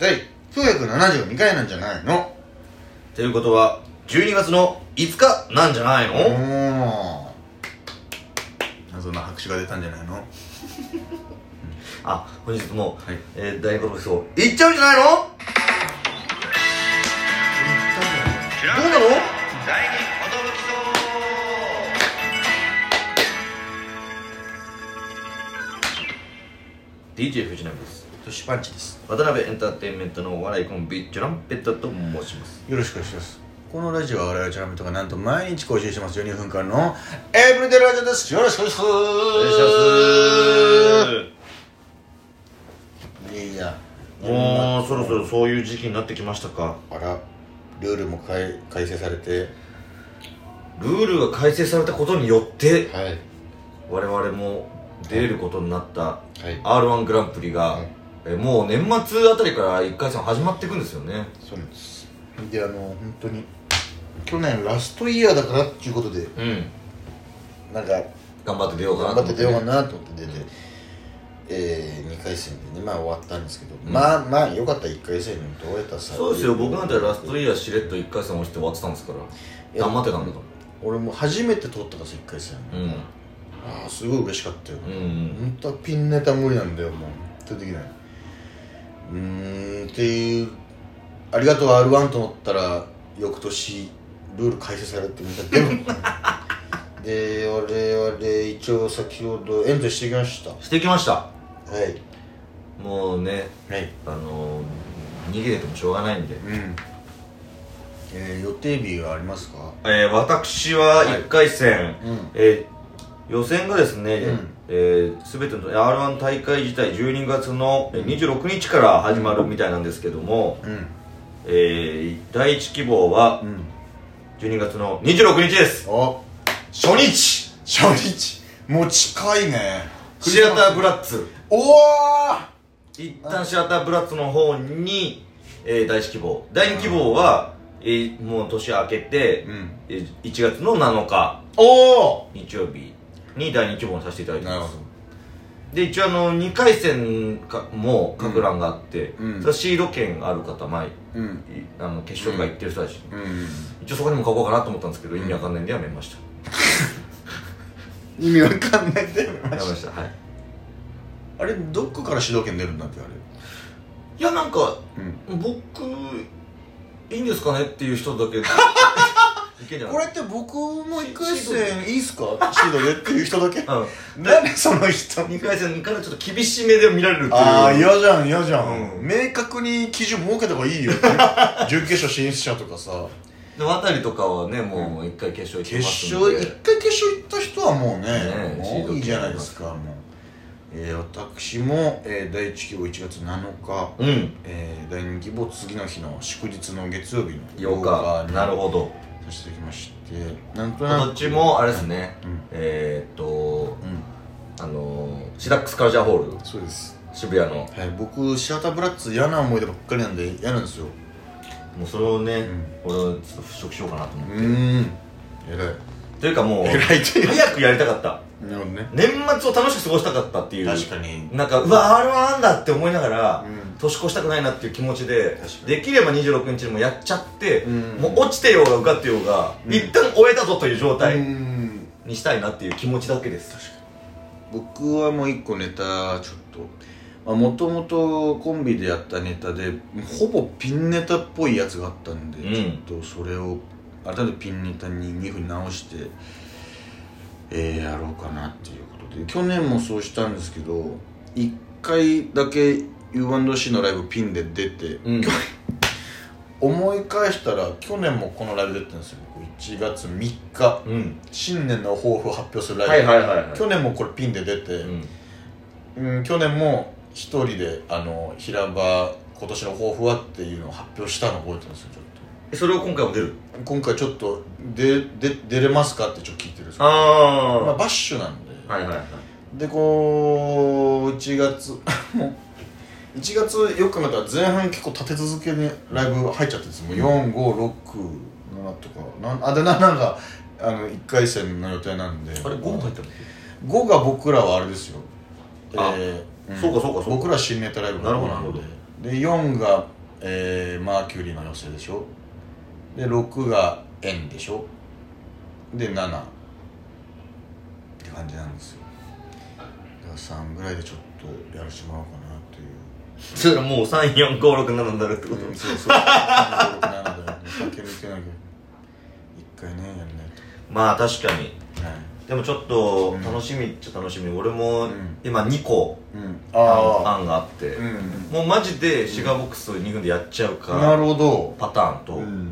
第972回なんじゃないの？ということは12月の5日なんじゃないの、おお謎の拍手が出たんじゃないの？あ本日も、はい。えー、大五郎そういっちゃうんじゃないの？どうなの第二 DJ 藤波ですトシパンチです。渡辺エンターテインメントのお笑いコンビチュランペッタと申します。よろしくお願いします。このラジオは我々チャラメとがなんと毎日更新してます。12分間のエブリデイラジオです。よろしくお願いします。お願いします。いやいや。もうそろそろそういう時期になってきましたか。あら。ルールも改改正されて。ルールが改正されたことによってはい。我々も出れることになったはい。R 1グランプリが、はいえもう年末あたりから1回戦始まっていくんですよね。そうです。であの本当に去年ラストイヤーだからっていうことでうん。なんか頑張って出ようかな頑張って出ようかななと思って出て、えー、2回戦でねまあ終わったんですけど、まあまあよかった1回戦にどうやったさ。そうですよ。僕なんてラストイヤーしれっと1回戦落ちて終わってたんですから。や頑張ってたんだか俺も初めて通ったからさ1回戦、らうん。ああすごい嬉しかったよ、うん。うん本当はピンネタ無理なんだよもう。本当にできないうーんっていうありがとう r 1と思ったら翌年ルール改正されてみんな出るで我々 一応先ほどエントリーしてきました。はしてきました。い。もうねはい。あのー、逃げててもしょうがないんで、うん。えー、予定日がありますか？えー、私は1回戦、うん。えー予選がですね、うんえー、全ての r 1大会自体12月のえー26日から始まるみたいなんですけども、うん。えー、第一希望はうん。12月の26日です。お。初日。初日。もう近いね。シアターブラッツ。おお一旦シアターブラッツの方に、えー、第一希望。第二希望は、えー、もう年明けて、うん。えー1月の7日おお日曜日に第二希望にさせていただいてます。で一応あの2回戦かも各欄があって、うん。それはシード権ある方前、うん。いあの決勝とか行ってる人たち、うん。一応そこにも書こうかなと思ったんですけど、意味わかんないんでやめました。意味わかんないんだよやめました。はい。あれどっかから主導権出るんだってあれ？いやなんかうん。僕いいんですかねっていう人だけ これって僕も一回戦いいっすか？シードでっていう人だけ？うん。何その人2回戦からちょっと厳しめで見られるっていう。ああ嫌じゃん嫌じゃん、うん。明確に基準設けた方がいいよ。準決勝進出者とかさ。で渡りとかはねもう1回決勝行って決ますんで。勝一回決勝行った人はもうねねもういいじゃないですかもう、えー、私も、えー、第1希望1月7日、うん。えー、第2希望次の日の祝日の月曜日の8日。なるどほどさせてきましてなんとなく。どっちもあれですね、うん。えー、っとうん。あのー、シダックスカルチャーホールそうです。渋谷の。もはい僕シアターブラッツ嫌な思い出ばっかりなんで嫌なんですよ。うそれをね、ん。俺はちょっと払拭しようかなと思って、うーん。偉い。というかもう早くやりたかった。なるほどね。年末を楽しく過ごしたかったっていう。確かに。なんかうわ r 1あんだって思いながら、うん年越したくないなっていう気持ちでできれば26日にもやっちゃって、うん。もう落ちてようが受かってようが、うん。一旦終えたぞという状う態ん。にしたいなっていう気持ちだけです。僕はもう一個ネタちょっと。もともとコンビでやったネタでほぼピンネタっぽいやつがあったんで、うん。ちょっとそれを改めてピンネタに2分直して、えーやろうかなっていうことで。去年もそうしたんですけど1回だけ U&C のライブピンで出て、うん。思い返したら去年もこのライブ出てるんですよ。僕1月3日うん。新年の抱負を発表するライブ、はいはいはいはい。去年もこれピンで出て、うん。うん、去年も一人であの平場今年の抱負はっていうのを発表したの覚えてますよちょっえそれを今回も出る？と今回ちょっとでで出れますかってちょっと聞いてるんですけど。あまあ、バッシュなんで、はいはいはい。でこう1月もう 1月よく考えたら前半結構立て続けにライブ入っちゃってるんですもう456 7とかなんあで7があの1回戦の予定なんで。あれ5も入ったの？5が僕らはあれですよ。あえーん。そうかそうかそうか。僕ら新ネタライブなるほどなるほど。で。4が、えーマーキュリーの寄せでしょ。で6が円でしょ。で7って感じなんですよ。だから3ぐらいでちょっとやらせてもらおうかなそれはもう34567になるってこと、うんそうそう。3 6 7だよね酒抜けなきゃ一回ねやんないまあ確かに。とはい。でもちょっとうん。楽しみっちゃ楽しみ。俺もうん。今2個うん。案あ案があって、うんもうマジでシガーボックス2分でやっちゃうか、あなるほど。パターンと、うん。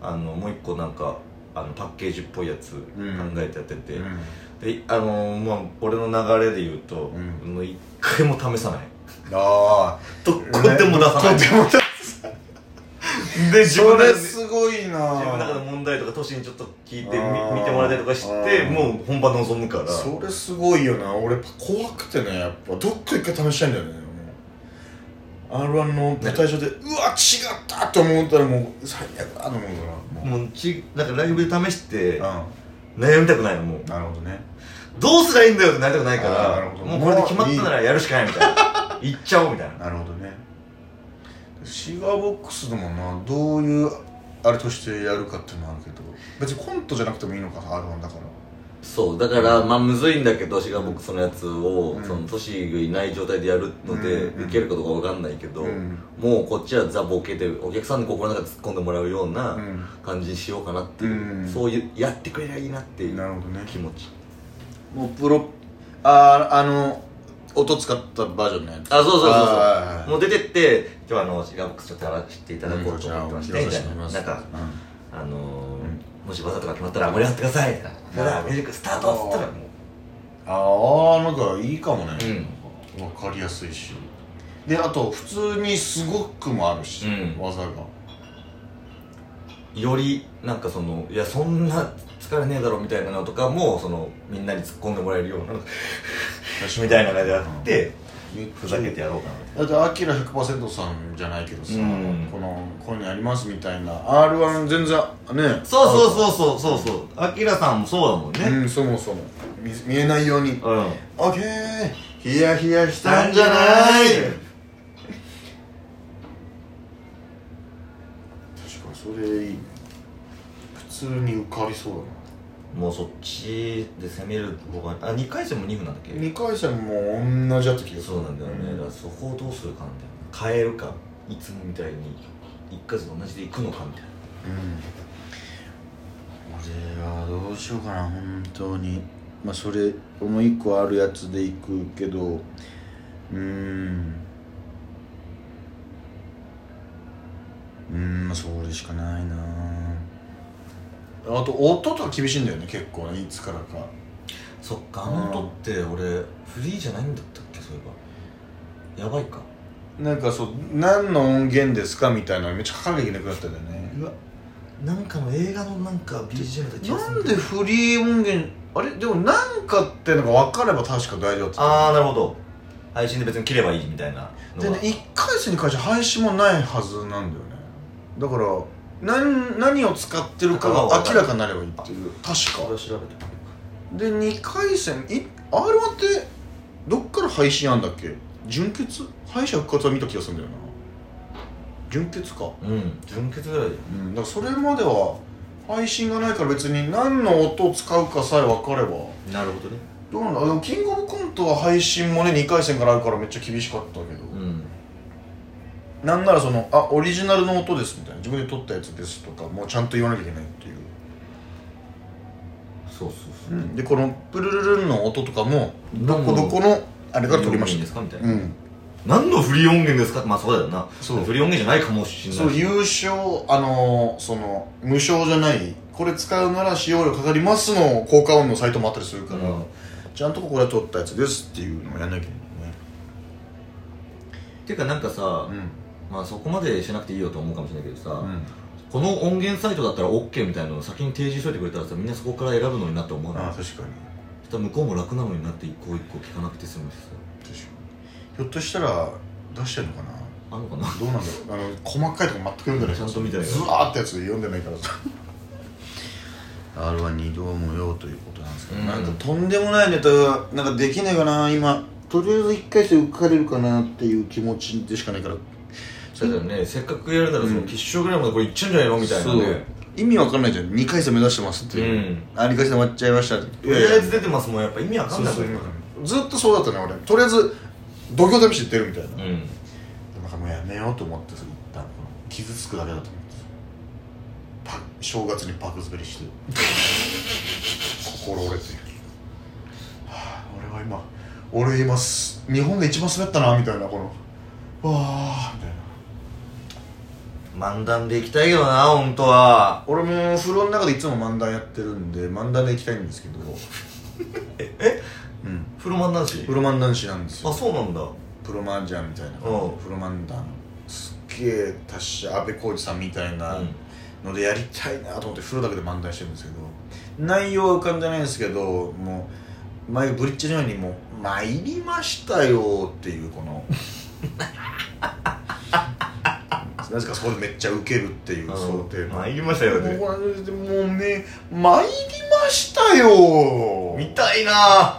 あのもう一個なんかあのパッケージっぽいやつ考ん。えてやってて、うん。であのまあ俺の流れで言うと、うん。もう一回も試さないああどこでも出さない、とても出さで自そ分の中でれすごいな。自分の中で問題とか都市にちょっと聞いて見てもらったりとかしてもう本番臨むから。それすごいよな。俺怖くてねやっぱ。どっか一回試したいんだよねもう。r 1の舞台上でうわ違ったと思ったらもう最悪だと思うからもう。ちなんかライブで試してう悩みたくないのもう。んなるほどね。どうすりゃいいんだよってなりたくないからもうこれで決まったならやるしかないみたいな 行っちゃおうみたいな。なるほどね。シガーボックスでもなどういうあれとしてやるかっていうのはあるけど別にコントじゃなくてもいいのか r 1だから。そうだからまあむずいんだけどシガーボックスのやつを、うん。そのトシがいない状態でやるので、うんいけるかどうかわかんないけど、うん。もうこっちはザボケでお客さんに心の中で突っ込んでもらうようなうん。感じにしようかなっていう、うん。そういうやってくれりゃいいなっていうなるほどね。気持ち。もうプロあーあの音使ったバージョンのやつ。あそうそうそうそう。もう出てって今日あのシガーボックスちょっとやらせていただこうと思ってまして、うんみたいななんかあのもし技とか決まったら盛り上がってくださいみたいなミュージックスタートっつったらもああなんかいいかもね、うわかりやすいし。であと普通にすごくもあるし、うん。技が。うよりなんかそのいやそんな疲れねえだろみたいなのとかもそのみんなに突っ込んでもらえるようなみたいなのであってふざけてやろうかなだってアキラ100%さんじゃないけどさ、うん。このこういうのやりますみたいな。r 1全然ね。そうそうそうそうそうそう。あきらさんもそうだもんね。うんそもそも。見見えないように。うん。オッケー。ヒヤヒヤしたんじゃない。確かにそれいいね。普通に受かりそうだなもうそっちで攻める方があ2回戦も2分なんだっけ？2回戦も同じだった気がする。そうなんだよね、だからそこをどうするかみたいな。変えるかいつもみたいに1回戦と同じでいくのかみたいな。うん。俺はどうしようかな本当に。まあそれこの1個あるやつでいくけどうーん。うーんまあそれしかないなあと音とか厳しいんだよね結構ねいつからか。そっかあの音って俺フリーじゃないんだったっけそういえば。やばいか。なんかそう何の音源ですかみたいなのめっちゃ書かなきゃいけなくなったんだよね。うわなんかの映画のなんか BGM だ気がするなんでフリー音源あれ？でもなんかってのが分かれば確か大丈夫だったああなるほど。配信で別に切ればいいみたいなのがでね1回戦に関して配信もないはずなんだよね。だから何何を使ってるかが明らかになればいい。っていう。確か。調べてで2回戦い r 1ってどっから配信あんだっけ？純潔敗者復活は見た気がするんだよな。純潔か。うん。純潔ぐらいでうん。だからそれまでは配信がないから別に何の音を使うかさえ分かれば。なるほどね。どうなんだでもキングオブコントは配信もね2回戦からあるからめっちゃ厳しかったけど、うんなんならその「あオリジナルの音です」みたいな。自分で撮ったやつですとかもうちゃんと言わなきゃいけないっていう、そうそうそう、でこのプルルルンの音とかもどこどこのあれから撮りました。ですかみたいな、うん。何のフリー音源ですか？まあそうだよな。そう。フリー音源じゃないかもしれないし。そう優勝あのーその無償じゃないこれ使うなら使用料かかりますの効果音のサイトもあったりするから、うん。ちゃんとここで撮ったやつですっていうのをやんなきゃいけないていうかなんかさ、ねまあそこまでしなくていいよと思うかもしれないけどさ、うん、この音源サイトだったら OK みたいなのを先に提示しといてくれたらさみんなそこから選ぶのになって思うああな確かに。そしたら向こうも楽なのになって一個一個聞かなくて済むしさ。確かにひょっとしたら出してんのかな？あんのかな？どうなんだろう？あの細かいとこ全く読んでないちゃんと見てないずわーってやつで読んでないからさ。R は二度もよということなんですけど、うん。なんかとんでもないネタがなんかできないかな今。とりあえず一回して受かれるかなっていう気持ちでしかないからそうだよね。せっかくやるならその決勝ぐらいまでこれいっちゃうんじゃないの？みたいなね。意味わかんないじゃん。2回戦目指してますっていう、うん。あ2回戦終わっちゃいましたって。とりあえず出てますもん。やっぱ意味わかんないずっとそうだったね俺。とりあえず度胸試し出るみたいな、うん。なんかもうやめようと思ってそれ一旦傷つくだけだと思ってパ正月にパク滑りして。心折れて、はあ、俺は今俺今す日本で一番滑ったなみたいなこのわあみたいな漫談で行きたいけどな本当は。俺も風呂の中でいつも漫談やってるんで漫談で行きたいんですけど。え？えうん。プロ漫談師？プロ漫談師なんですよ。あそうなんだ。プロマンジャーみたいな。うん。プロ漫談。すっげえ達者安倍浩二さんみたいなうん。のでやりたいなと思って風呂だけで漫談してるんですけど。内容は浮かんでないんですけどもう前ブリッジのようにもう「参りましたよ」っていうこの なぜかそこでめっちゃウケるっていう想定の参りましたよね。もうね参りましたよ。見たいな。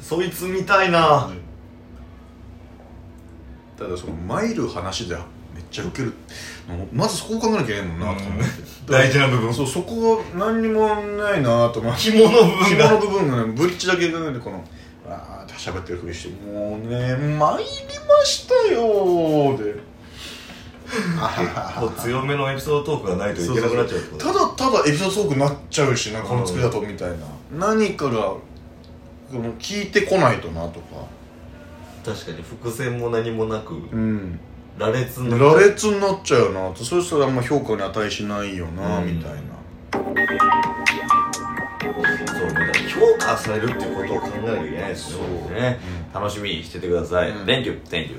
そいつ見たいな。ただその参る話でめっちゃウケる。のまずそこを考えなきゃいけないもんなと思って。大事な部分。そうそこ何にもないなと思って。紐の部分紐がの部分がねブリッジだけがねこのあー喋ってるふりしてもうね参りましたよーで強めのエピソードトークがないといけなくなっちゃうってこと。ただただエピソードトークになっちゃうしなこの作りだとみたいな、何かがこの聞いてこないとなとか。確かに伏線も何もなくうん。羅列の羅列になっちゃうな。とそしたらあんま評価に値しないよな、うん。みたいな。そうね。評価されるっていうことを考えなきゃいけないですよそう。ね、楽しみにしててください、うん。Thank you Thank you